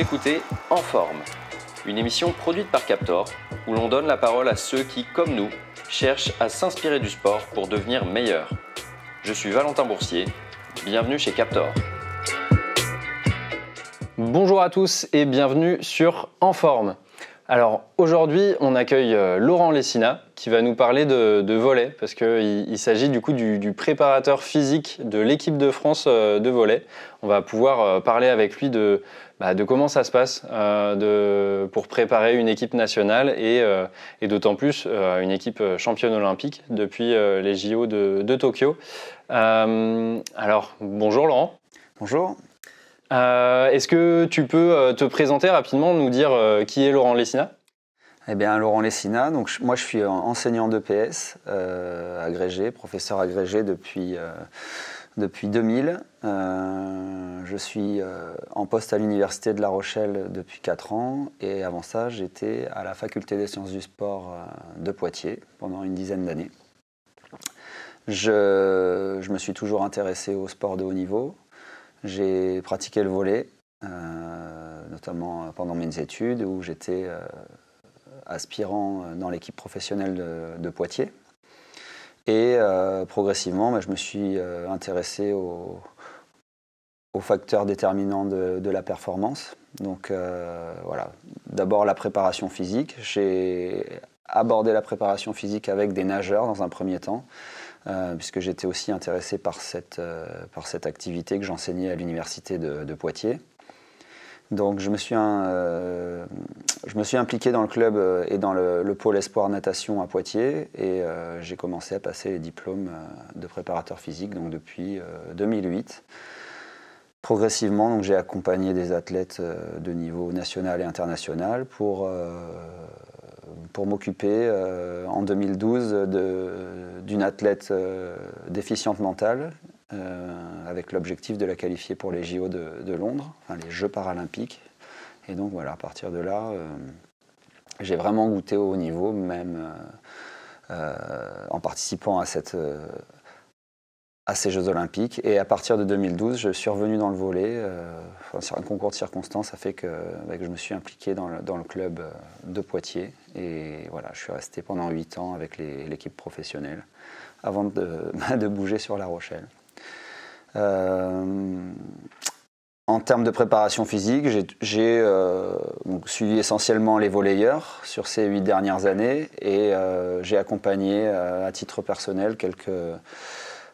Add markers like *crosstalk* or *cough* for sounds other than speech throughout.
Écoutez En Forme, une émission produite par Captor où l'on donne la parole à ceux qui, comme nous, cherchent à s'inspirer du sport pour devenir meilleurs. Je suis Valentin Boursier, bienvenue chez Captor. Bonjour à tous et bienvenue sur En Forme. Alors aujourd'hui, on accueille euh, Laurent Lessina qui va nous parler de, volet parce qu'il il, s'agit du coup du, préparateur physique de l'équipe de France euh, de volet. On va pouvoir euh, parler avec lui de, bah, de comment ça se passe de, pour préparer une équipe nationale et, et d'autant plus une équipe championne olympique depuis les JO de, de Tokyo. alors bonjour Laurent. Bonjour. Euh, est-ce que tu peux euh, te présenter rapidement, nous dire euh, qui est Laurent Lessina? Eh bien, Laurent Lessina, donc moi je suis enseignant d'EPS, agrégé, professeur agrégé depuis, depuis 2000. je suis en poste à l'Université de La Rochelle depuis 4 ans et avant ça j'étais à la Faculté des sciences du sport de Poitiers pendant une dizaine d'années. Je, je, me suis toujours intéressé au sport de haut niveau, j'ai pratiqué le volet, euh, notamment pendant mes études où j'étais euh, aspirant dans l'équipe professionnelle de, Poitiers. Et euh, progressivement, bah, je me suis intéressé aux, facteurs déterminants de, la performance. Donc voilà, d'abord la préparation physique. J'ai abordé la préparation physique avec des nageurs dans un premier temps. Euh, puisque j'étais aussi intéressé euh, par cette activité que j'enseignais à l'université de, Poitiers. Donc je me, suis euh, je me suis impliqué dans le club et dans le, pôle espoir natation à Poitiers et j'ai commencé à passer les diplômes de préparateur physique donc depuis 2008. Progressivement, j'ai accompagné des athlètes de niveau national et international pour pour m'occuper euh, en 2012 d'une athlète euh, déficiente mentale euh, avec l'objectif de la qualifier pour les JO de, Londres, les Jeux paralympiques. Et donc voilà, à partir de là, j'ai vraiment goûté au haut niveau, même en participant à ces Jeux Olympiques. Et à partir de 2012, je suis revenu dans le volet. Euh, sur un concours de circonstances, ça fait que, bah, je me suis impliqué dans le, club euh, de Poitiers. Et voilà, je suis resté pendant 8 ans avec l'équipe professionnelle avant *laughs* de, bouger sur La Rochelle. Euh, en termes de préparation physique, j'ai suivi essentiellement les volleyeurs sur ces huit dernières années et j'ai accompagné à titre personnel quelques,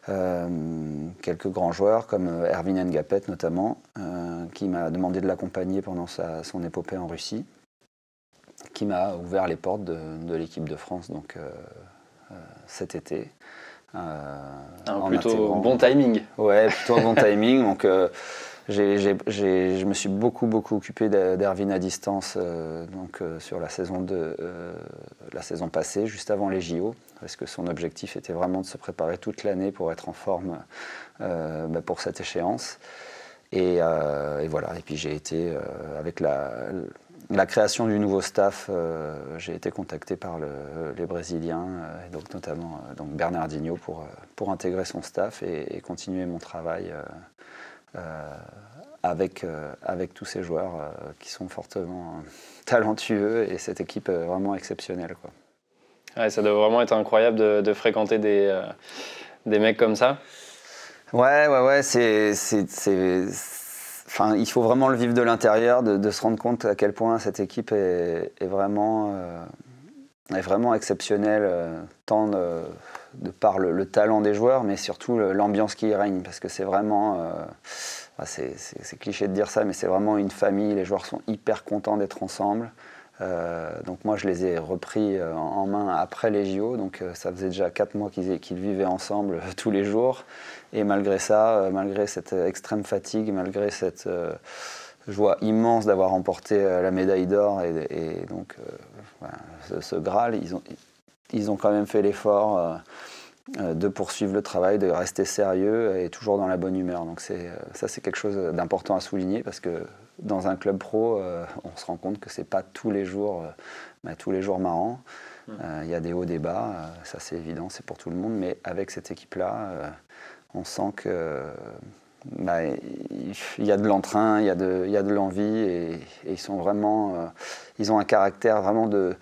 euh, quelques grands joueurs comme euh, Erwin Ngapet notamment, euh, qui m'a demandé de l'accompagner pendant son épopée en Russie, qui m'a ouvert les portes de, l'équipe de France donc, cet été. Plutôt bon timing. Ouais, plutôt bon *laughs* timing. Donc, je me suis beaucoup, beaucoup occupé d'Erwin à distance donc, sur la saison, de, la saison passée, juste avant les JO parce que son objectif était vraiment de se préparer toute l'année pour être en forme euh, bah, pour cette échéance. Euh, et, voilà, et puis j'ai été, euh, avec la, création du nouveau staff, j'ai été contacté par les Brésiliens, et donc notamment donc Bernardinho, pour, pour intégrer son staff et, continuer mon travail avec, avec tous ces joueurs qui sont fortement talentueux et cette équipe vraiment exceptionnelle. Quoi ça doit vraiment être incroyable de, fréquenter des, euh, des mecs comme ça. Ouais, ouais, ouais, c'est. Il faut vraiment le vivre de l'intérieur, de, se rendre compte à quel point cette équipe est, vraiment, euh, vraiment exceptionnelle, euh, tant de, par le, talent des joueurs, mais surtout l'ambiance qui y règne, parce que c'est vraiment. c'est cliché de dire ça, mais c'est vraiment une famille. Les joueurs sont hyper contents d'être ensemble. Euh, donc moi je les ai repris euh, en main après les JO, donc euh, ça faisait déjà 4 mois qu'ils vivaient ensemble tous les jours. Et malgré ça, malgré cette extrême fatigue, malgré cette joie immense d'avoir remporté la médaille d'or et, donc ce, Graal, ils ont, ils ont quand même fait l'effort de poursuivre le travail, de rester sérieux et toujours dans la bonne humeur. Donc ça c'est quelque chose d'important à souligner parce que dans un club pro, euh, on se rend compte que c'est pas tous les jours, euh, bah, tous les jours marrants. Mmh. Euh, il y a des hauts, des bas, ça c'est évident, c'est pour tout le monde. Mais avec cette équipe-là, on sent que bah, il y a de l'entrain, il y a de, l'envie et, ils sont vraiment, ils ont un caractère vraiment de,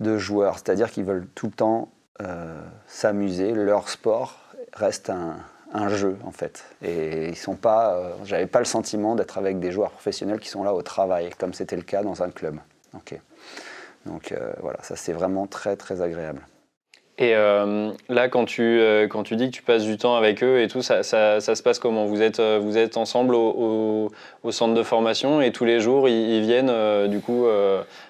de joueurs, c'est-à-dire qu'ils veulent tout le temps s'amuser. Leur sport reste un, un, jeu en fait, et ils sont pas, euh, j'avais pas le sentiment d'être avec des joueurs professionnels qui sont là au travail, comme c'était le cas dans un club. Ok, donc voilà, ça c'est vraiment très très agréable. Et euh, là, quand tu, euh, quand tu dis que tu passes du temps avec eux et tout, ça, ça, ça se passe comment? Vous êtes, euh, vous êtes ensemble au, au, centre de formation et tous les jours, ils, viennent du coup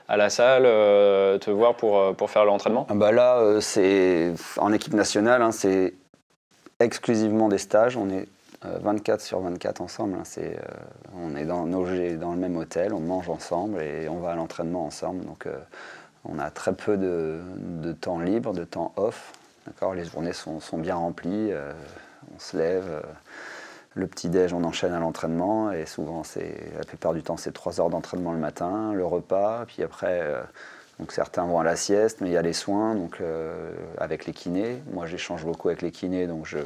à la salle te voir pour, pour faire l'entraînement? Ah bah Là, c'est en équipe nationale, hein, c'est exclusivement des stages. On est 24 sur 24 ensemble. Hein, c'est, on est dans, dans le même hôtel, on mange ensemble et on va à l'entraînement ensemble. Donc, on a très peu de, temps libre, de temps off. Les journées sont, bien remplies. Euh, on se lève. Euh, le petit-déj, on enchaîne à l'entraînement. Et souvent, la plupart du temps, c'est trois heures d'entraînement le matin, le repas. Puis après, euh, donc certains vont à la sieste, mais il y a les soins donc, avec les kinés. Moi, j'échange beaucoup avec les kinés, donc je,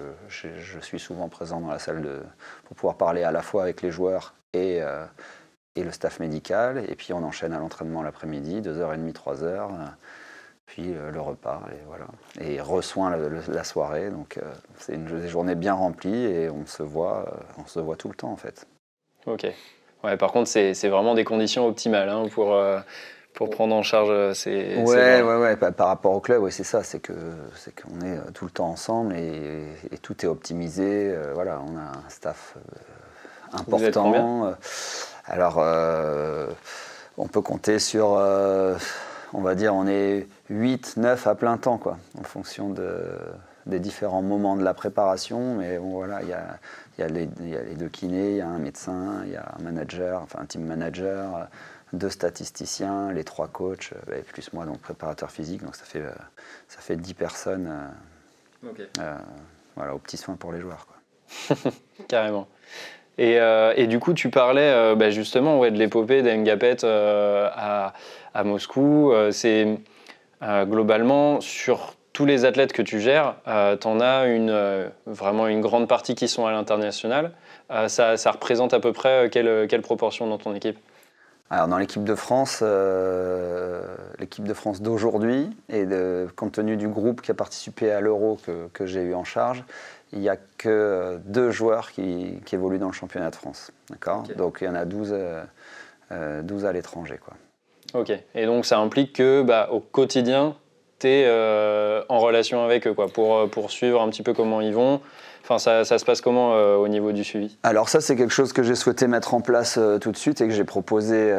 suis souvent présent dans la salle pour pouvoir parler à la fois avec les joueurs et, et le staff médical. Et puis on enchaîne à l'entraînement l'après-midi, 2h30, 3h. Puis euh, le repas, et voilà. Et reçoin la, soirée. Donc euh, c'est une journée bien remplie et on se voit, euh, on se voit tout le temps en fait. Ok. Ouais, par contre, c'est vraiment des conditions optimales hein, pour, pour prendre en charge ces. Ouais, ouais, ouais. Par, rapport au club, c'est ça. C'est que c'est qu'on est tout le temps ensemble et, et tout est optimisé. voilà, on a un staff important. Alors, euh, on peut compter sur, euh, on va dire, on est 8, 9 à plein temps, quoi, en fonction des différents moments de la préparation. Mais bon, voilà, il y a, les, deux kinés, il y a un médecin, il y a un manager, enfin un team manager, deux statisticiens, les trois coachs, euh, et plus moi, donc préparateur physique. Donc ça fait, ça fait 10 personnes voilà, aux petits soins pour les joueurs. Quoi. *laughs* Carrément. Euh, et, du coup, tu parlais euh, bah, justement ouais, de l'épopée d'Engapet euh, à, à, Moscou. c'est globalement sur tous les athlètes que tu gères, tu en as une, vraiment une grande partie qui sont à l'international. Ça, ça, représente à peu près quelle, quelle proportion dans ton équipe? Alors dans l'équipe de France, l'équipe de France d'aujourd'hui, et de, compte tenu du groupe qui a participé à l'Euro que, que j'ai eu en charge, il n'y a que deux joueurs qui, évoluent dans le championnat de France. D'accord? Donc il y en a 12, 12 euh, euh, à l'étranger. Quoi. Ok. Et donc ça implique que bah, au quotidien, tu es euh, en relation avec eux quoi, pour, pour suivre un petit peu comment ils vont. Enfin, ça, se passe comment au niveau du suivi? Alors ça, c'est quelque chose que j'ai souhaité mettre en place tout de suite et que j'ai proposé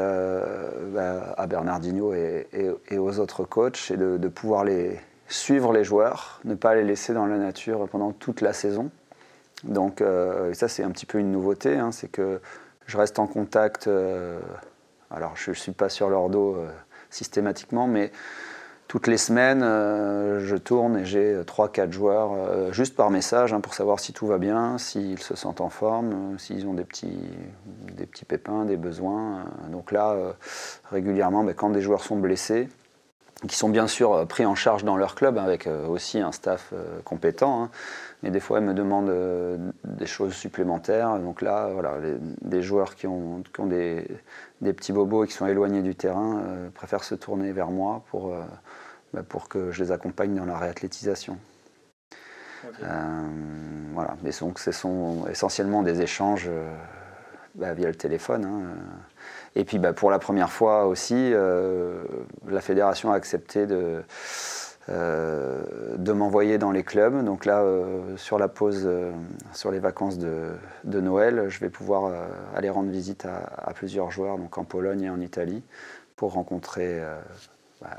bah, à Bernardino et, et, aux autres coachs, et de pouvoir suivre les joueurs, ne pas les laisser dans la nature pendant toute la saison. Donc euh, ça c'est un petit peu une nouveauté, hein, c'est que je reste en contact, euh, alors je ne suis pas sur leur dos euh, systématiquement, mais toutes les semaines je tourne et j'ai 3-4 joueurs juste par message hein, pour savoir si tout va bien, s'ils se sentent en forme, s'ils ont des petits, pépins, des besoins. Donc là, régulièrement, ben, quand des joueurs sont blessés, qui sont bien sûr euh, pris en charge dans leur club avec euh, aussi un staff euh, compétent. Hein. Mais des fois, ils me demandent des choses supplémentaires. Donc là, voilà, des joueurs qui ont, ont des, petits bobos et qui sont éloignés du terrain préfèrent se tourner vers moi pour, bah, pour que je les accompagne dans la réathlétisation. voilà. Mais donc, ce sont essentiellement des échanges bah, via le téléphone. Hein. Et puis bah, pour la première fois aussi, euh, la fédération a accepté de, euh, de m'envoyer dans les clubs. Donc là, euh, sur la pause, sur les vacances de, de, Noël, je vais pouvoir aller rendre visite à, plusieurs joueurs, donc en Pologne et en Italie, pour rencontrer, bah,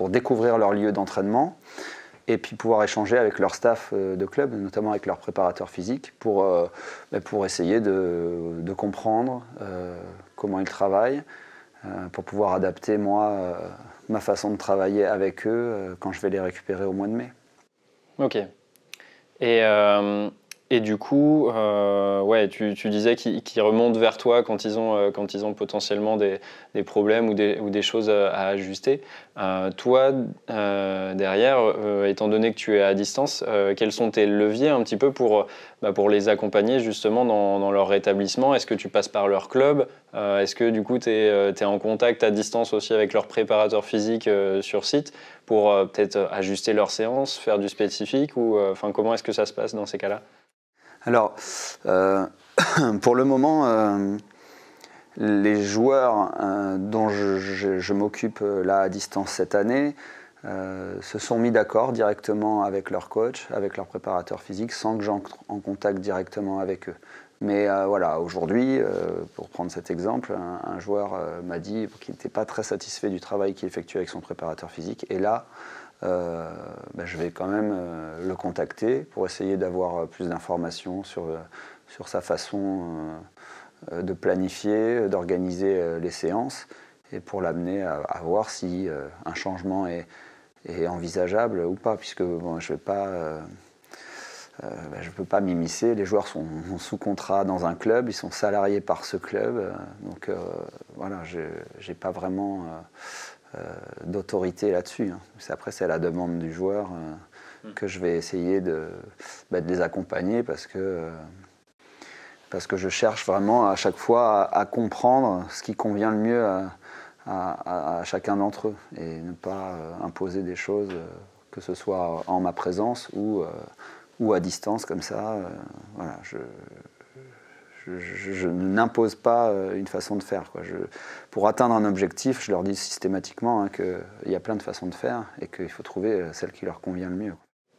pour découvrir leur lieu d'entraînement et puis pouvoir échanger avec leur staff euh, de club, notamment avec leur préparateur physique, pour, euh, bah, pour essayer de, comprendre euh, comment ils travaillent, pour pouvoir adapter moi ma façon de travailler avec eux quand je vais les récupérer au mois de mai. Ok. Et Et du coup, euh, ouais, tu, disais qu'ils remontent vers toi quand ils ont, euh, quand ils ont potentiellement des, problèmes ou des, choses à, ajuster. Euh, toi, derrière, étant donné que tu es à distance, quels sont tes leviers un petit peu pour, bah, pour les accompagner justement dans, leur rétablissement? Est-ce que tu passes par leur club? Est-ce que du coup, tu es, es, en contact à distance aussi avec leur préparateur physique sur site pour peut-être ajuster leur séance, faire du spécifique ou enfin comment est-ce que ça se passe dans ces cas-là? Alors, euh, *coughs* pour le moment, euh, les joueurs euh, dont je, m'occupe là à distance cette année se sont mis d'accord directement avec leur coach, avec leur préparateur physique, sans que j'entre en contact directement avec eux. Mais voilà, aujourd'hui, pour prendre cet exemple, un, joueur m'a dit qu'il n'était pas très satisfait du travail qu'il effectuait avec son préparateur physique. Et là, euh, ben, je vais quand même euh, le contacter pour essayer d'avoir euh, plus d'informations sur, sur sa façon de planifier, d'organiser les séances et pour l'amener à, voir si un changement est, envisageable ou pas, puisque je ne. Ben, peux pas m'immiscer. Les joueurs sont sous contrat dans un club, ils sont salariés par ce club. donc voilà, je n'ai pas vraiment d'autorité là-dessus. Hein. Après, c'est à la demande du joueur euh, hmm. que je vais essayer de, bah, les accompagner parce que, euh, parce que je cherche vraiment à chaque fois à, comprendre ce qui convient le mieux à, chacun d'entre eux et ne pas imposer des choses, que ce soit en ma présence ou, ou à distance comme ça. voilà, je, je, n'impose pas euh, une façon de faire. Pour atteindre un objectif, je leur dis systématiquement hein, qu'il y a plein de façons de faire et qu'il faut trouver euh, celle qui leur convient le mieux.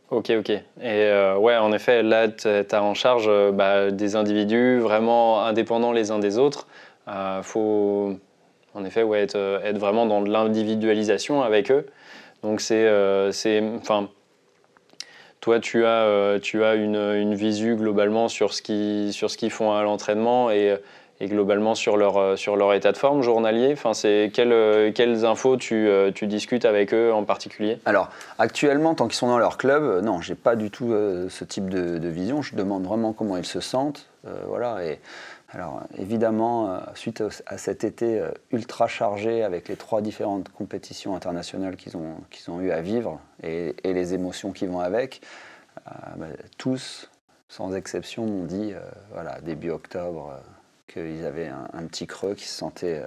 Ok, ok. Et euh, ouais, en effet, là, tu as en charge bah, des individus vraiment indépendants les uns des autres. Il faut, en effet, ouais, être, vraiment dans l'individualisation avec eux. Donc, c'est, enfin, toi, tu as, euh, tu as une, une, visu globalement sur ce qu'ils font à l'entraînement et, et, globalement sur leur, euh, sur leur état de forme journalier enfin, quelles, euh, quelles infos tu, tu, discutes avec eux en particulier? Alors, actuellement, tant qu'ils sont dans leur club, non, j'ai pas du tout ce type de, de, vision. Je demande vraiment comment ils se sentent. voilà, et alors évidemment, euh, suite à cet été euh, ultra chargé avec les trois différentes compétitions internationales qu'ils ont, qu'ils ont eu à vivre et, les émotions qui vont avec, euh, bah, tous, sans exception, m'ont dit, voilà, début octobre, qu'ils avaient un, petit creux, qu'ils se sentaient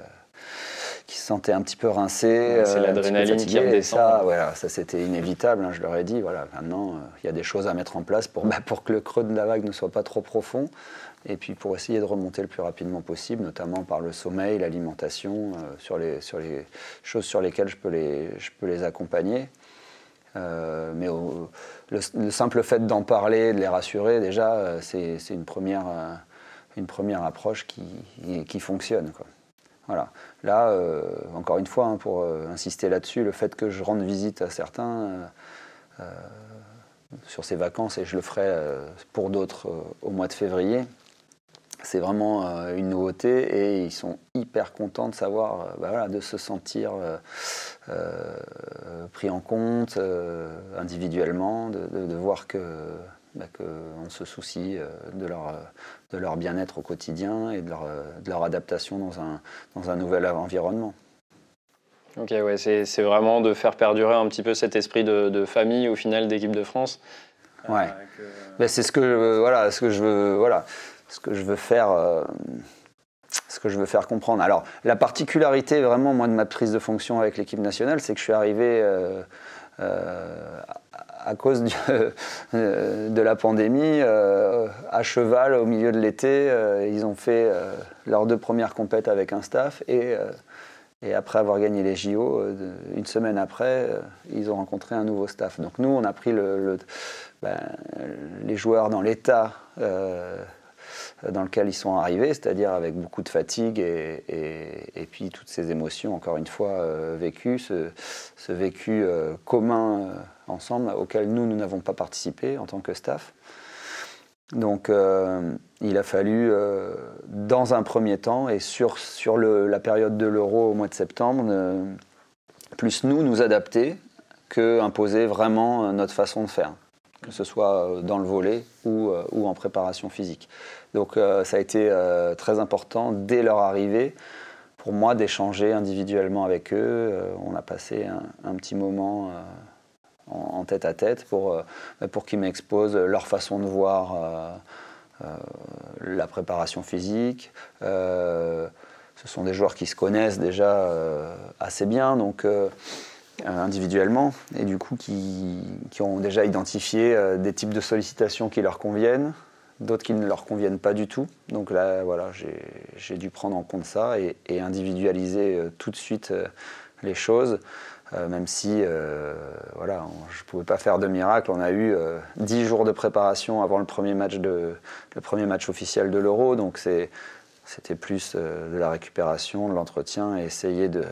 qui se sentaient un petit peu rincés. c'est l'adrénaline qui redescend. Ça, voilà, ça c'était inévitable. Hein, je leur ai dit, voilà, maintenant, il y a des choses à mettre en place pour, bah, pour que le creux de la vague ne soit pas trop profond et puis pour essayer de remonter le plus rapidement possible, notamment par le sommeil, l'alimentation, euh, sur, les, choses sur lesquelles je peux les, accompagner. Euh, mais le, simple fait d'en parler, de les rassurer, déjà, euh, c'est une première, une première approche qui, qui fonctionne. Voilà. Là, encore une fois, hein, pour insister là-dessus, le fait que je rende visite à certains sur ces vacances, et je le ferai pour d'autres au mois de février, c'est vraiment euh, une nouveauté et ils sont hyper contents de savoir, euh, bah voilà, de se sentir euh, pris en compte individuellement, de, voir que bah, qu'on se soucie de leur, de leur bien-être au quotidien et de leur, de leur adaptation dans un, dans un nouvel environnement. Ok, ouais, c'est vraiment de faire perdurer un petit peu cet esprit de, de famille au final d'équipe de France. Ouais. Ben, c'est ce que voilà, ce que je veux, voilà ce que je veux faire. Euh, ce que je veux faire comprendre. Alors, la particularité vraiment, moi, de ma prise de fonction avec l'équipe nationale, c'est que je suis arrivé euh, euh, à cause *laughs* de la pandémie, à cheval au milieu de l'été. ils ont fait leurs deux premières compètes avec un staff et, après avoir gagné les JO, une semaine après, ils ont rencontré un nouveau staff. Donc nous, on a pris ben, les joueurs dans l'état dans lequel ils sont arrivés, c'est-à-dire avec beaucoup de fatigue et, puis toutes ces émotions, encore une fois, euh, vécues, ce, vécu euh, commun euh, ensemble auquel nous, nous n'avons pas participé en tant que staff. Donc il a fallu, dans un premier temps, et sur, sur la période de l'euro au mois de septembre, plus nous, nous adapter que imposer vraiment notre façon de faire. Que ce soit dans le volet ou, ou en préparation physique. Donc ça a été très important dès leur arrivée pour moi d'échanger individuellement avec eux. on a passé un, petit moment en, tête à tête pour, qu'ils m'exposent leur façon de voir la préparation physique. ce sont des joueurs qui se connaissent déjà assez bien, donc euh, individuellement et du coup qui, ont déjà identifié euh, des types de sollicitations qui leur conviennent, d'autres qui ne leur conviennent pas du tout. Donc là, voilà, j'ai dû prendre en compte ça et, individualiser euh, tout de suite les choses. même si voilà, je ne pouvais pas faire de miracle. On a eu dix jours de préparation avant le premier match, de, le premier match officiel de l'Euro, donc c'était plus de la récupération, de l'entretien et essayer de,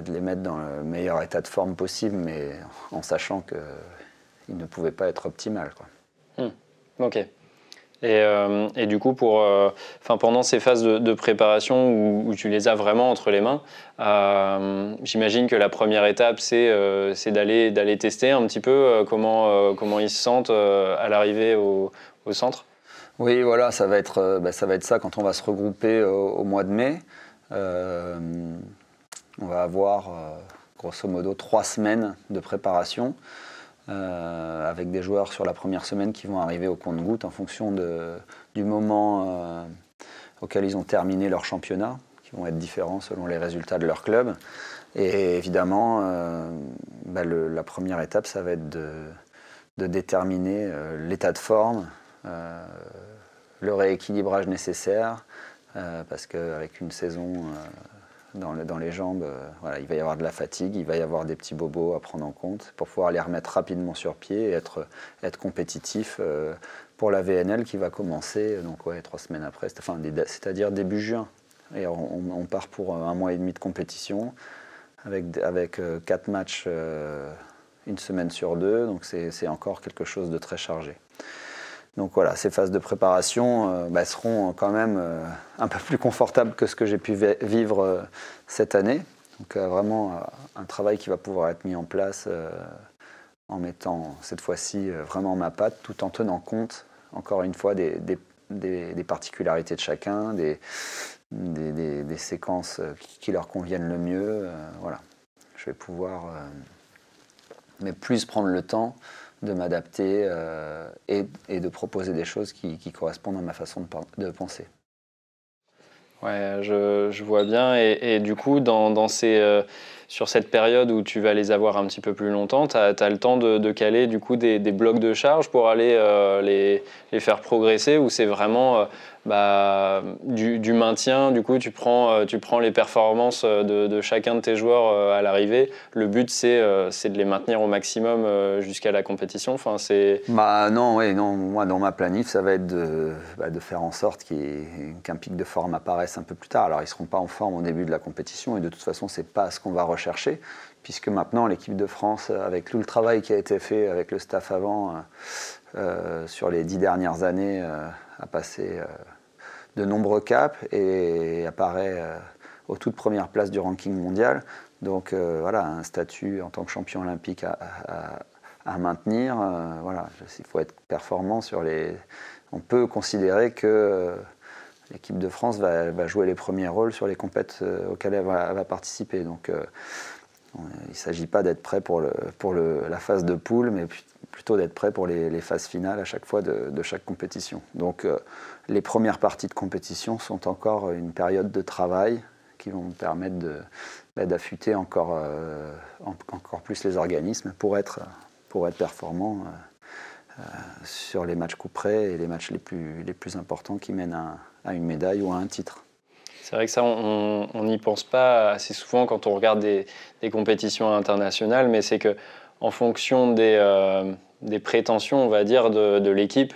de les mettre dans le meilleur état de forme possible, mais en sachant qu'ils ne pouvaient pas être optimales. Quoi. Hmm. Ok. Et, euh, et, du coup, pour, euh, pendant ces phases de, préparation où, tu les as vraiment entre les mains, euh, j'imagine que la première étape, c'est d'aller d'aller tester un petit peu comment, comment ils se sentent à l'arrivée au, au, centre. Oui, voilà, ça va, être, bah, ça va être ça quand on va se regrouper au, au mois de mai. On va avoir euh, grosso modo trois semaines de préparation euh, avec des joueurs sur la première semaine qui vont arriver au compte-goutte en fonction du moment euh, auquel ils ont terminé leur championnat, qui vont être différents selon les résultats de leur club. Et évidemment, bah, la première étape, ça va être de, déterminer l'état de forme, le rééquilibrage nécessaire, parce qu'avec une saison dans, les jambes. Euh, voilà, il va y avoir de la fatigue, il va y avoir des petits bobos à prendre en compte pour pouvoir les remettre rapidement sur pied et être, être compétitif euh, pour la VNL qui va commencer donc ouais, trois semaines après, c'est-à-dire début juin. Et on, part pour un mois et demi de compétition avec, avec euh, quatre matchs une semaine sur deux, donc c'est encore quelque chose de très chargé. Donc voilà, ces phases de préparation euh, bah, seront quand même euh, un peu plus confortables que ce que j'ai pu vivre euh, cette année. Donc vraiment un travail qui va pouvoir être mis en place en mettant cette fois-ci vraiment ma patte, tout en tenant compte, encore une fois, des, particularités de chacun, des, séquences qui, leur conviennent le mieux. voilà, je vais pouvoir mais plus prendre le temps de m'adapter euh, et, de proposer des choses qui, correspondent à ma façon de, penser. Ouais, je, vois bien. Et, du coup, dans, ces, euh, sur cette période où tu vas les avoir un petit peu plus longtemps, tu as, le temps de, caler du coup des, blocs de charge pour aller euh, les, les, faire progresser ou c'est vraiment bah, du, maintien. Du coup, tu prends, euh, tu prends les performances euh, de, chacun de tes joueurs euh, à l'arrivée. Le but, c'est de les maintenir au maximum jusqu'à la compétition. Enfin, c'est... Bah, non, oui, non. Moi, dans ma planif, ça va être de, bah, de faire en sorte qu'un pic de forme apparaisse un peu plus tard. Alors, ils ne seront pas en forme au début de la compétition et de toute façon, ce n'est pas ce qu'on va rechercher puisque maintenant l'équipe de France, avec tout le travail qui a été fait avec le staff avant, sur les dix dernières années, a passé de nombreux caps et apparaît euh, aux toutes premières places du ranking mondial. Donc euh, voilà, un statut en tant que champion olympique à, maintenir. Euh, voilà, il faut être performant sur les. On peut considérer que l'équipe de France va, jouer les premiers rôles sur les compètes auxquelles elle va, participer. Donc il ne s'agit pas d'être prêt pour, la phase de poule, mais plutôt d'être prêt pour les, phases finales à chaque fois de, chaque compétition. Donc euh, les premières parties de compétition sont encore une période de travail qui vont me permettre bah, d'affûter encore, euh, plus les organismes pour être, pour performant euh, sur les matchs coup près et les matchs les plus, les plus importants qui mènent à, une médaille ou à un titre. C'est vrai que ça, on n'y pense pas assez souvent quand on regarde des, des compétitions internationales, mais c'est que en fonction des, euh, des, prétentions, on va dire, de, de l'équipe,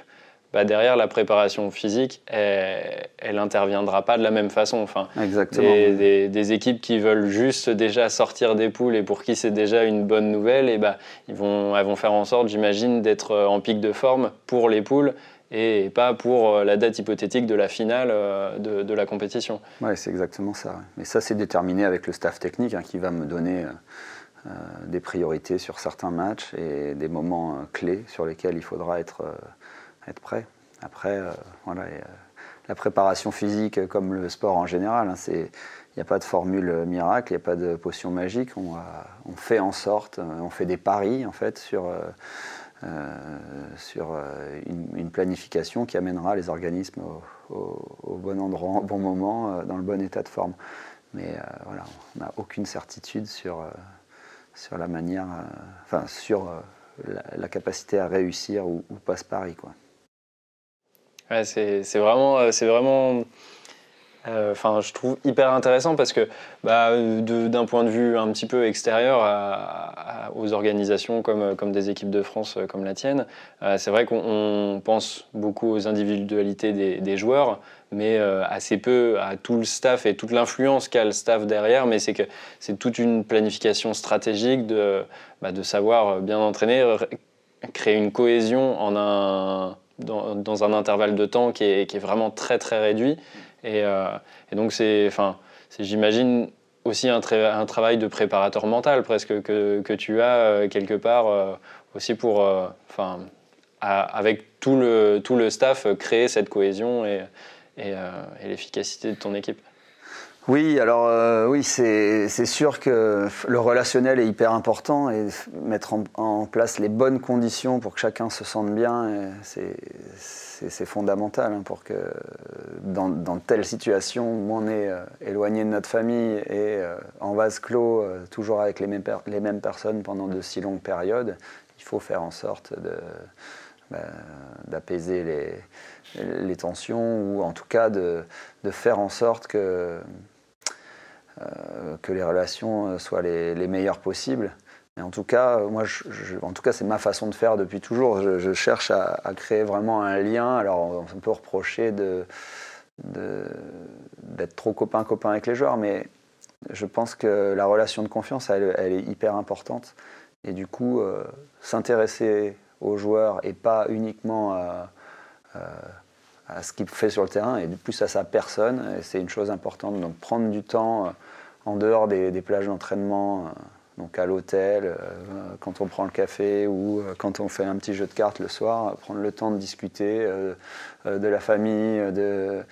bah derrière la préparation physique, elle, n'interviendra pas de la même façon. Enfin, Exactement. Des, des, équipes qui veulent juste déjà sortir des poules et pour qui c'est déjà une bonne nouvelle, et bah, ils vont, elles vont faire en sorte, j'imagine, d'être en pic de forme pour les poules et pas pour euh, la date hypothétique de la finale euh, de, la compétition. Oui, c'est exactement ça. Mais ça, c'est déterminé avec le staff technique hein, qui va me donner des priorités sur certains matchs et des moments clés sur lesquels il faudra être, prêt. Après, voilà, la préparation physique, comme le sport en général, hein, il n'y a pas de formule miracle, il n'y a pas de potion magique. On, on, fait en sorte, on fait des paris en fait sur euh, sur euh, une, planification qui amènera les organismes au, bon endroit, au bon moment, euh, dans le bon état de forme. Mais voilà, on n'a aucune certitude sur, sur la manière, enfin sur la, capacité à réussir ou, pas ce pari. Quoi. Ouais, c'est vraiment, c'est vraiment euh, je trouve hyper intéressant parce que, bah, d'un point de vue un petit peu extérieur aux organisations comme, des équipes de France euh, comme la tienne, euh, c'est vrai qu'on pense beaucoup aux individualités des, joueurs, mais assez peu à tout le staff et toute l'influence qu'a le staff derrière. Mais c'est que c'est toute une planification stratégique de, bah, savoir bien entraîner, créer une cohésion dans, un intervalle de temps qui est, qui est vraiment très très réduit. Euh, et, donc, c'est, enfin, j'imagine, aussi un, travail de préparateur mental presque que, tu as euh, quelque part euh, aussi pour, enfin, avec tout le, tout le staff, créer cette cohésion et l'efficacité de ton équipe. Oui, alors euh, oui, c'est sûr que le relationnel est hyper important et mettre en, place les bonnes conditions pour que chacun se sente bien, c'est fondamental hein, pour que dans, telle situation où on est euh, éloigné de notre famille et euh, en vase clos, toujours avec les mêmes, les mêmes, personnes pendant de si longues périodes, il faut faire en sorte bah, d'apaiser les, les, tensions ou en tout cas de, de faire en sorte que euh, que les relations euh, soient les, meilleures possibles. Mais en tout cas, moi, en tout cas, c'est ma façon de faire depuis toujours. Je, cherche à, créer vraiment un lien. Alors, on peut reprocher d'être trop copain-copain avec les joueurs, mais je pense que la relation de confiance, elle, est hyper importante. Et du coup, euh, s'intéresser aux joueurs et pas uniquement à ce qu'il fait sur le terrain, et plus à sa personne, c'est une chose importante. Donc, prendre du temps en dehors des, plages d'entraînement, euh, donc à l'hôtel, euh, quand on prend le café ou euh, quand on fait un petit jeu de cartes le soir, prendre le temps de discuter de la famille, de,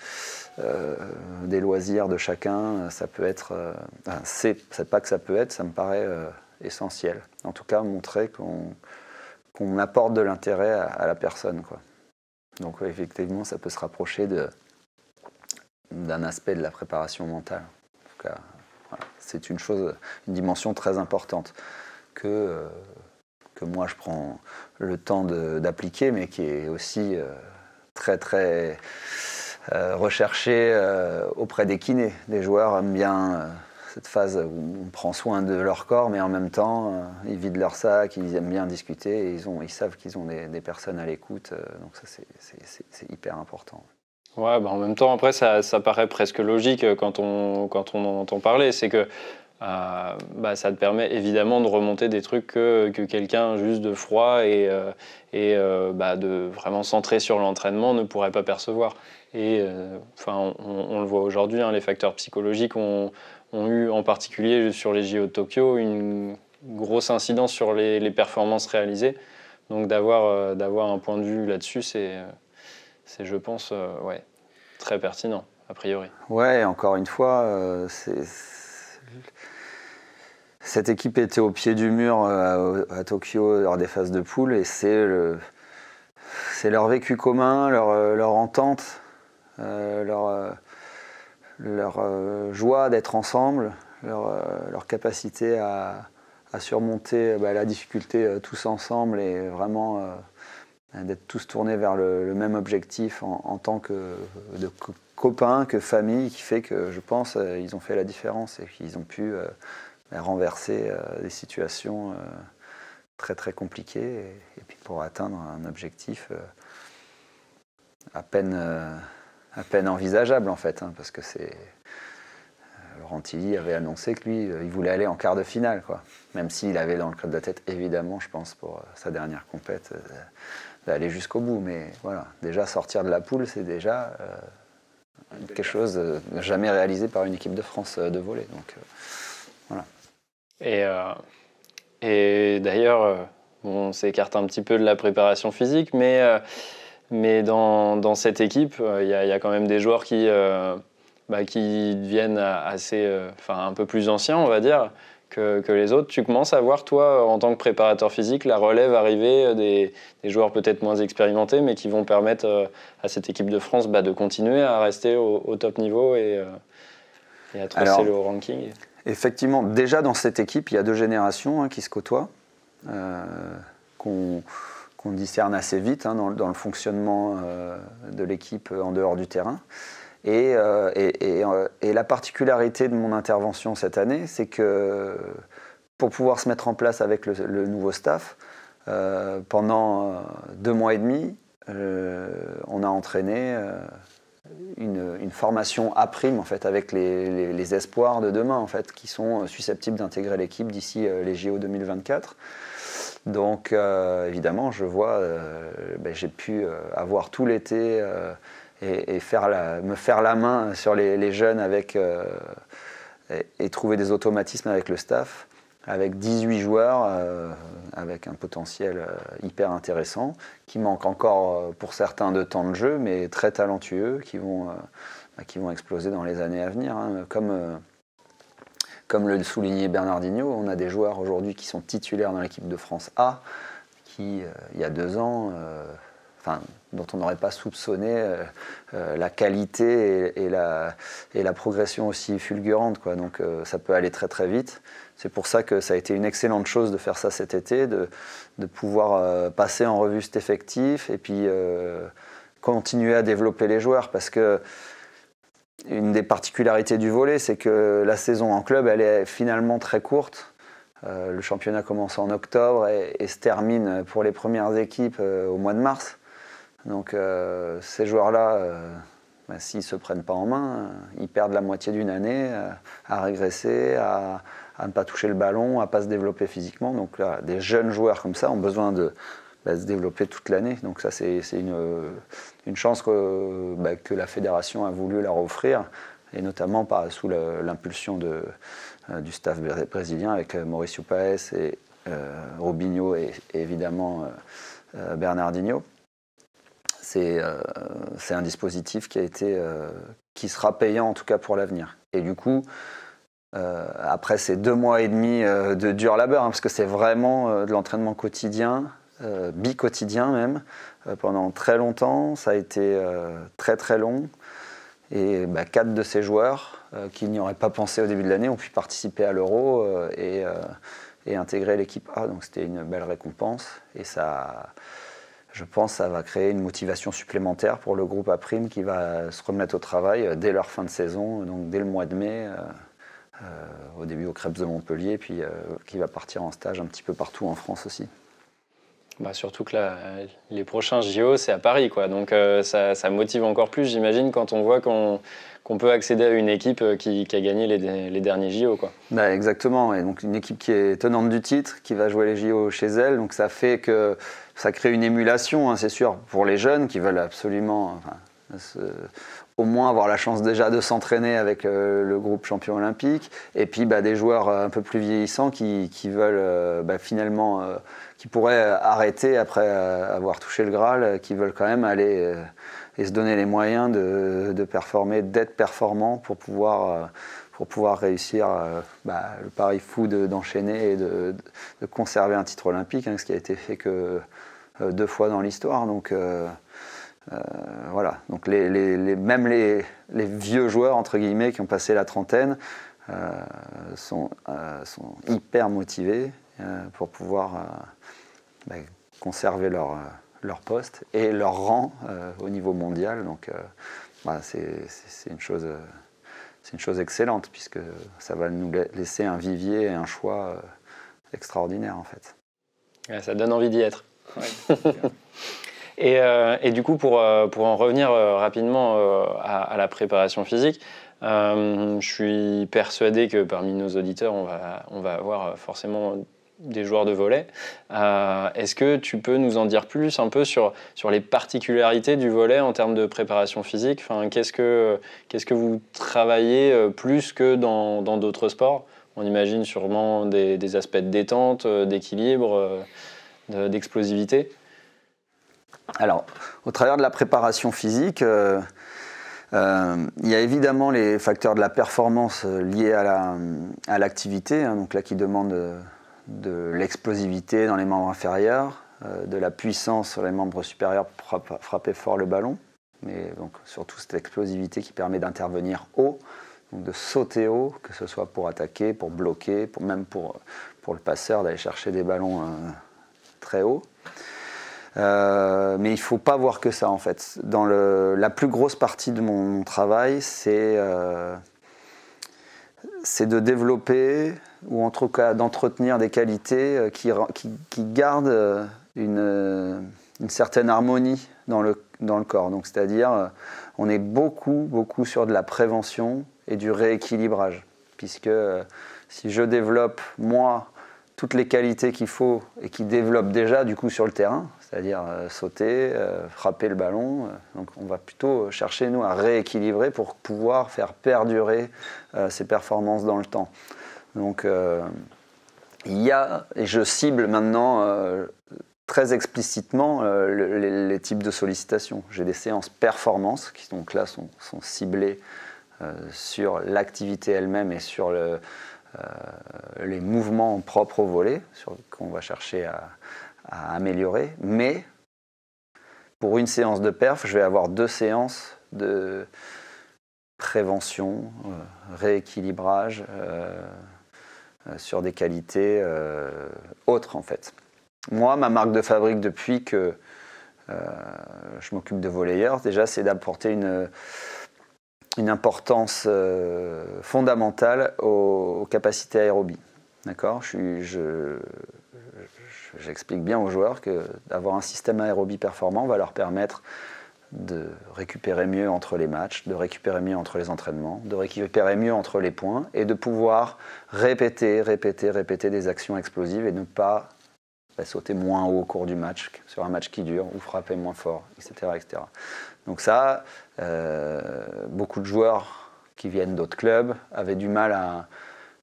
des loisirs de chacun, ça peut être, c'est pas que ça peut être, ça me paraît essentiel. En tout cas, montrer qu'on apporte de l'intérêt à, la personne. Quoi. Donc effectivement, ça peut se rapprocher d'un aspect de la préparation mentale. En tout cas, c'est une chose, une dimension très importante que, euh, que moi je prends le temps d'appliquer, mais qui est aussi euh, très très euh, recherchée auprès des kinés. Les joueurs aiment bien cette phase où on prend soin de leur corps, mais en même temps, ils vident leur sac, ils aiment bien discuter, ils, ont, ils savent qu'ils ont des, personnes à l'écoute, donc ça c'est hyper important. Ouais, bah en même temps, après, ça, ça, paraît presque logique euh, quand on, quand on en entend parler. C'est que euh, bah, ça te permet évidemment de remonter des trucs que, que quelqu'un juste de froid et, euh, et bah, de vraiment centré sur l'entraînement ne pourrait pas percevoir. Et enfin, on, le voit aujourd'hui, hein, les facteurs psychologiques ont, eu en particulier sur les JO de Tokyo une grosse incidence sur les, performances réalisées. Donc d'avoir d'avoir un point de vue là-dessus, c'est c'est, je pense, euh, ouais, très pertinent, a priori. Ouais, encore une fois, euh, cette équipe était au pied du mur euh, à, Tokyo lors des phases de poule et c'est, le... c'est leur vécu commun, leur, leur entente, leur, leur joie d'être ensemble, leur, capacité à, surmonter bah, la difficulté tous ensemble et vraiment d'être tous tournés vers le, même objectif en, tant que copains, que famille, qui fait que je pense euh, ils ont fait la différence et qu'ils ont pu euh, renverser euh, des situations très très compliquées et, puis pour atteindre un objectif à peine à peine envisageable en fait, hein, parce que c'est Laurent Tilly avait annoncé que lui, il voulait aller en quart de finale, quoi. Même s'il avait dans le creux de la tête, évidemment, je pense, pour sa dernière compète, d'aller jusqu'au bout. Mais voilà, déjà sortir de la poule, c'est déjà euh, quelque chose euh, jamais réalisé par une équipe de France euh, de volley. Donc voilà. Et Et d'ailleurs, on s'écarte un petit peu de la préparation physique, mais, mais dans, dans, cette équipe, il y, y, a quand même des joueurs qui, bah, qui deviennent assez, enfin un peu plus anciens, on va dire que, les autres. Tu commences à voir, toi, en tant que préparateur physique, la relève arriver euh, des, joueurs peut-être moins expérimentés, mais qui vont permettre euh, à cette équipe de France bah, de continuer à rester au, top niveau et, euh, à tracer le ranking. Effectivement, déjà dans cette équipe, il y a deux générations hein, qui se côtoient, qu'on discerne assez vite hein, dans, le fonctionnement de l'équipe en dehors du terrain. Euh, euh, et, la particularité de mon intervention cette année, c'est que pour pouvoir se mettre en place avec le, nouveau staff, euh, pendant deux mois et demi, on a entraîné une, formation à prime en fait, avec les, espoirs de demain en fait, qui sont susceptibles d'intégrer l'équipe d'ici les JO 2024. Donc évidemment, je vois, ben, j'ai pu avoir tout l'été et, faire me faire la main sur les, jeunes avec, euh, et, trouver des automatismes avec le staff, avec 18 joueurs, euh, avec un potentiel euh, hyper intéressant, qui manque encore pour certains de temps de jeu, mais très talentueux, qui vont, bah, qui vont exploser dans les années à venir. Hein. Comme, comme le soulignait Bernardino, on a des joueurs aujourd'hui qui sont titulaires dans l'équipe de France A, qui, il y a deux ans, dont on n'aurait pas soupçonné euh, euh, la qualité et, la, progression aussi fulgurante. Donc euh, ça peut aller très très vite. C'est pour ça que ça a été une excellente chose de faire ça cet été, de, pouvoir passer en revue cet effectif et puis continuer à développer les joueurs. Parce que une des particularités du volet, c'est que la saison en club, elle est finalement très courte. le championnat commence en octobre et, se termine pour les premières équipes au mois de mars. Donc euh, ces joueurs-là, euh, bah, s'ils ne se prennent pas en main, euh, ils perdent la moitié d'une année à régresser, à, ne pas toucher le ballon, à ne pas se développer physiquement. Donc là, des jeunes joueurs comme ça ont besoin de bah, se développer toute l'année. Donc ça, c'est une, chance que, bah, que, la fédération a voulu leur offrir, et notamment sous l'impulsion du staff brésilien avec Mauricio Paes et Robinho et, et évidemment Bernardinho. Euh, c'est un dispositif qui, a été, euh, qui sera payant en tout cas pour l'avenir. Et du coup, euh, après ces deux mois et demi de dur labeur, hein, parce que c'est vraiment de l'entraînement quotidien, bi-quotidien même, pendant très longtemps, ça a été très très long. Et bah, quatre de ces joueurs qui n'y auraient pas pensé au début de l'année ont pu participer à l'Euro et, et, intégrer l'équipe A. Donc c'était une belle récompense. Et ça, je pense que ça va créer une motivation supplémentaire pour le groupe Aprime qui va se remettre au travail euh, dès leur fin de saison, donc dès le mois de mai, euh, euh, au début au Crêpes de Montpellier, puis qui va partir en stage un petit peu partout en France aussi. Bah surtout que les prochains JO, c'est à Paris, quoi. donc ça, motive encore plus, j'imagine, quand on voit qu'on peut accéder à une équipe qui, a gagné les, derniers JO. Quoi. Bah exactement, et donc une équipe qui est tenante du titre, qui va jouer les JO chez elle, donc ça fait que ça crée une émulation, hein, c'est sûr, pour les jeunes qui veulent absolument au moins avoir la chance déjà de s'entraîner avec euh, le groupe champion olympique, et puis bah, des joueurs euh, un peu plus vieillissants qui, veulent euh, bah, finalement, qui pourraient arrêter après avoir touché le Graal, qui veulent quand même aller et se donner les moyens de, performer, d'être performants pour pouvoir pour pouvoir réussir bah, le pari fou d'enchaîner et de, conserver un titre olympique, hein, ce qui a été fait que euh, deux fois dans l'histoire. Donc euh, euh, voilà. Donc les, même les, vieux joueurs entre guillemets qui ont passé la trentaine sont, sont, hyper motivés pour pouvoir bah, conserver leur, leur poste et leur rang au niveau mondial. Donc bah, c'est une chose c'est une chose excellente puisque ça va nous laisser un vivier et un choix extraordinaire en fait. ça donne envie d'y être. *laughs* Euh, et, du coup, pour, euh, pour en revenir euh, rapidement à, la préparation physique, je suis persuadé que parmi nos auditeurs, on va, on va avoir forcément des joueurs de volet. Est-ce que tu peux nous en dire plus un peu sur, sur les particularités du volet en termes de préparation physique? Enfin, que, qu'est-ce que vous travaillez plus que dans d'autres sports? On imagine sûrement des, aspects de détente, d'équilibre, d'explosivité. Alors, au travers de la préparation physique, il y a évidemment les facteurs de la performance liés à l'activité, hein, donc là qui demandent de l'explosivité dans les membres inférieurs, euh, de la puissance sur les membres supérieurs pour frapper fort le ballon, mais donc surtout cette explosivité qui permet d'intervenir haut, donc de sauter haut, que ce soit pour attaquer, pour bloquer, pour, même pour, pour le passeur d'aller chercher des ballons euh, très hauts. Euh, mais il ne faut pas voir que ça en fait. Dans la plus grosse partie de mon, travail, c'est c'est de développer ou en tout cas d'entretenir des qualités qui, qui, gardent euh, une, certaine harmonie dans le, dans le corps. C'est-à-dire, euh, on est beaucoup, beaucoup sur de la prévention et du rééquilibrage. Puisque euh, si je développe, moi, toutes les qualités qu'il faut et qui développent déjà du coup sur le terrain, c'est-à-dire sauter, frapper le ballon. donc on va plutôt chercher nous à rééquilibrer pour pouvoir faire perdurer ces performances dans le temps. Donc il y a, et je cible maintenant très explicitement euh, les, types de sollicitations. J'ai des séances performance qui donc là sont, ciblées euh, sur l'activité elle-même et sur le, euh, les mouvements propres au volet qu'on va chercher à, améliorer. Mais pour une séance de perf, je vais avoir deux séances de prévention, rééquilibrage sur des qualités autres en fait. Moi, ma marque de fabrique depuis que euh, je m'occupe de volleyeurs, déjà, c'est d'apporter une, une importance euh, fondamentale aux, capacités aérobies. D'accord? J'explique bien aux joueurs que d'avoir un système aérobie performant va leur permettre de récupérer mieux entre les matchs, de récupérer mieux entre les entraînements, de récupérer mieux entre les points et de pouvoir répéter, répéter, répéter des actions explosives et ne pas sauter moins haut au cours du match, sur un match qui dure, ou frapper moins fort, etc. etc. Donc ça, euh, beaucoup de joueurs qui viennent d'autres clubs avaient du mal à,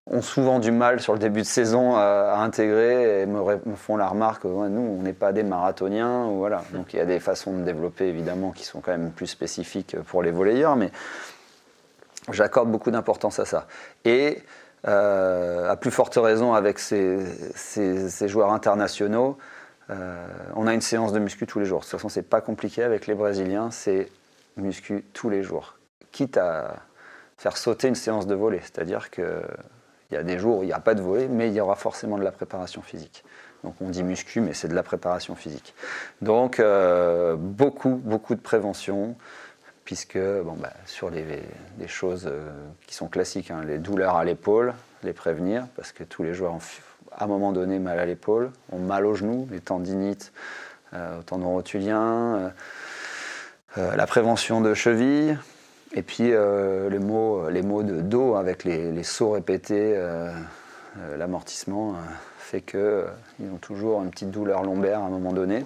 ont souvent du mal sur le début de saison à, intégrer et me, font la remarque nous, on n'est pas des marathoniens. Voilà. Donc il y a des façons de développer évidemment qui sont quand même plus spécifiques pour les volleyeurs, mais j'accorde beaucoup d'importance à ça. Et euh, à plus forte raison avec ces, joueurs internationaux. Euh, on a une séance de muscu tous les jours. De toute façon, c'est pas compliqué avec les Brésiliens, c'est muscu tous les jours. Quitte à faire sauter une séance de volley, c'est-à-dire qu'il y a des jours où il n'y a pas de volley, mais il y aura forcément de la préparation physique. Donc on dit muscu, mais c'est de la préparation physique. Donc euh, beaucoup, beaucoup de prévention, puisque bon, bah, sur les, choses euh, qui sont classiques, hein, les douleurs à l'épaule, les prévenir, parce que tous les joueurs ont à un moment donné mal à l'épaule, ont mal aux genoux, les tendinites, euh, au tendon rotulien, la prévention de cheville, et puis les, mots, les mots de dos avec les, sauts répétés, l'amortissement fait qu'ils ont toujours une petite douleur lombaire à un moment donné.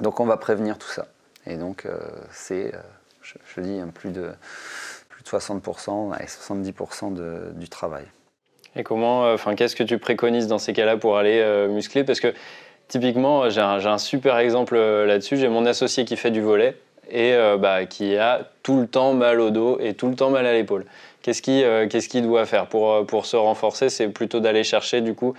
Donc on va prévenir tout ça. Et donc c'est je, dis plus de, plus de 60% et 70% du travail. Et comment, euh, enfin, qu'est-ce que tu préconises dans ces cas-là pour aller euh, muscler? Parce que typiquement, j'ai un, super exemple euh, là-dessus. J'ai mon associé qui fait du volet et bah, qui a tout le temps mal au dos et tout le temps mal à l'épaule. Qu'est-ce qu'il doit faire pour, pour se renforcer? C'est plutôt d'aller chercher du coup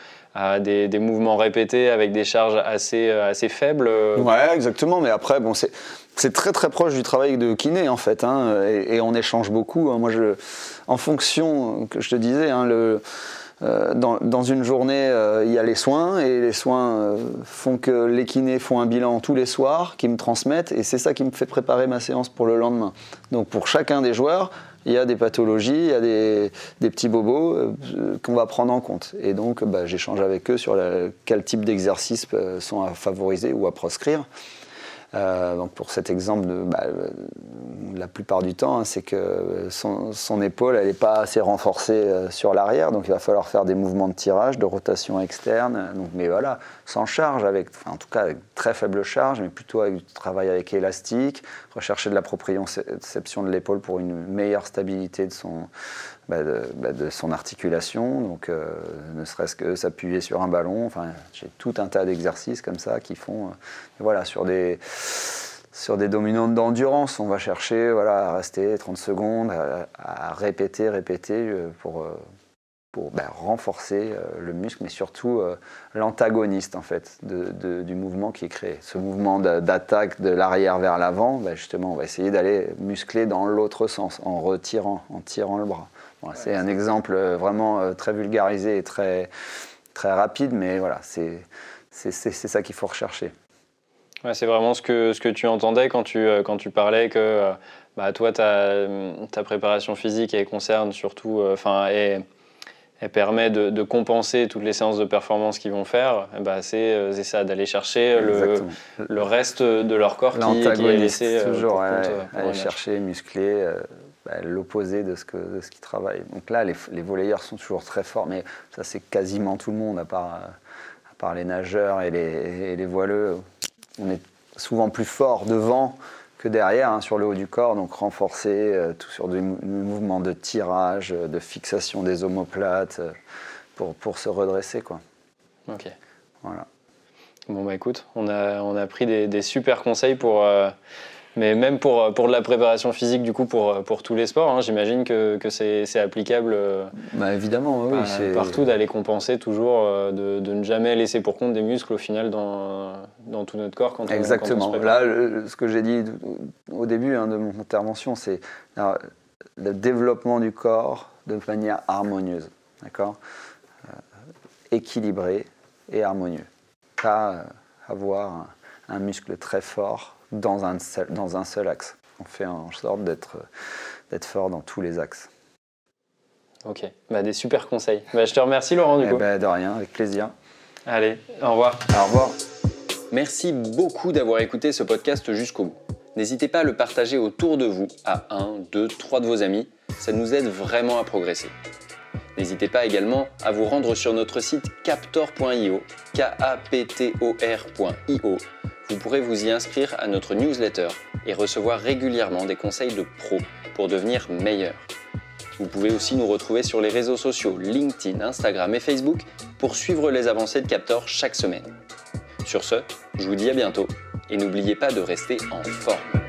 des, des, mouvements répétés avec des charges assez, assez faibles Ouais, exactement. Mais après, bon, c'est très très proche du travail de kiné en fait, hein, et, on échange beaucoup. Moi, je, en fonction, que je te disais, hein, le, euh, dans, une journée, euh, il y a les soins, et les soins euh, font que les kinés font un bilan tous les soirs, qui me transmettent, et c'est ça qui me fait préparer ma séance pour le lendemain. Donc pour chacun des joueurs, il y a des pathologies, il y a des, petits bobos qu'on va prendre en compte. Et donc, bah, j'échange avec eux sur quel type d'exercices sont à favoriser ou à proscrire. Euh, donc pour cet exemple, de, bah, la plupart du temps, hein, c'est que son, épaule, elle n'est pas assez renforcée euh, sur l'arrière, donc il va falloir faire des mouvements de tirage, de rotation externe. Donc, mais voilà, sans charge, avec, en tout cas avec très faible charge, mais plutôt avec du travail avec élastique, rechercher de la proprioception de l'épaule pour une meilleure stabilité de son, bah, de, bah, de son articulation, donc euh, ne serait-ce que s'appuyer sur un ballon. Enfin, j'ai tout un tas d'exercices comme ça qui font, euh, voilà, sur des sur des dominantes d'endurance, on va chercher voilà, à rester 30 secondes, à, répéter, répéter euh, pour, pour ben, renforcer euh, le muscle, mais surtout euh, l'antagoniste en fait de- de- du mouvement qui est créé. Ce mouvement d'a- d'attaque de l'arrière vers l'avant, ben, justement, on va essayer d'aller muscler dans l'autre sens, en retirant, en tirant le bras. Voilà, c'est un exemple euh, vraiment euh, très vulgarisé et très, très rapide, mais voilà, c'est ça qu'il faut rechercher. Ouais, c'est vraiment ce que, ce que tu entendais quand tu, euh, quand tu parlais que euh, bah, toi, ta, ta préparation physique, elle concerne surtout, euh, enfin, elle, elle permet de, de compenser toutes les séances de performance qu'ils vont faire. Et bah, c'est euh, c'est ça, d'aller chercher le, reste de leur corps qui, qui est laissé euh, toujours ouais, compte, aller chercher, muscler, euh, bah, l'opposé de ce qu'ils travaillent. Donc là, les, les volleyeurs sont toujours très forts, mais ça c'est quasiment tout le monde, à part, à part les nageurs et les, et les voileux. On est souvent plus fort devant que derrière, hein, sur le haut du corps, donc renforcer euh, tout sur des mou- mouvements de tirage, euh, de fixation des omoplates, euh, pour, pour se redresser. Quoi. Ok. Voilà. Bon bah écoute, on a, on a pris des, des super conseils pour, euh, mais même pour, pour de la préparation physique du coup pour, pour tous les sports. hein. J'imagine que, que c'est applicable euh, Bah, évidemment, oui. à- c'est- partout d'aller compenser toujours, euh, de, de ne jamais laisser pour compte des muscles au final dans, dans tout notre corps quand on, quand on Exactement. se. Là, le- ce que j'ai dit au début hein, de mon intervention, c'est le développement du corps de manière harmonieuse, d'accord Euh, Équilibré et harmonieux. Pas euh, avoir un, un muscle très fort dans un seul, dans un seul axe. On fait en sorte d'être d'être fort dans tous les axes. Ok, bah, des super conseils. Bah, je te remercie Laurent du Eh coup. ben, de rien, avec plaisir. Allez, au revoir. Au revoir. Merci beaucoup d'avoir écouté ce podcast jusqu'au bout. N'hésitez pas à le partager autour de vous à un, deux, trois de vos amis. Ça nous aide vraiment à progresser. N'hésitez pas également à vous rendre sur notre site captor.io, K-A-P-T-O-R.io. Vous pourrez vous y inscrire à notre newsletter et recevoir régulièrement des conseils de pros pour devenir meilleur. Vous pouvez aussi nous retrouver sur les réseaux sociaux LinkedIn, Instagram et Facebook pour suivre les avancées de Captor chaque semaine. Sur ce, je vous dis à bientôt et n'oubliez pas de rester en forme.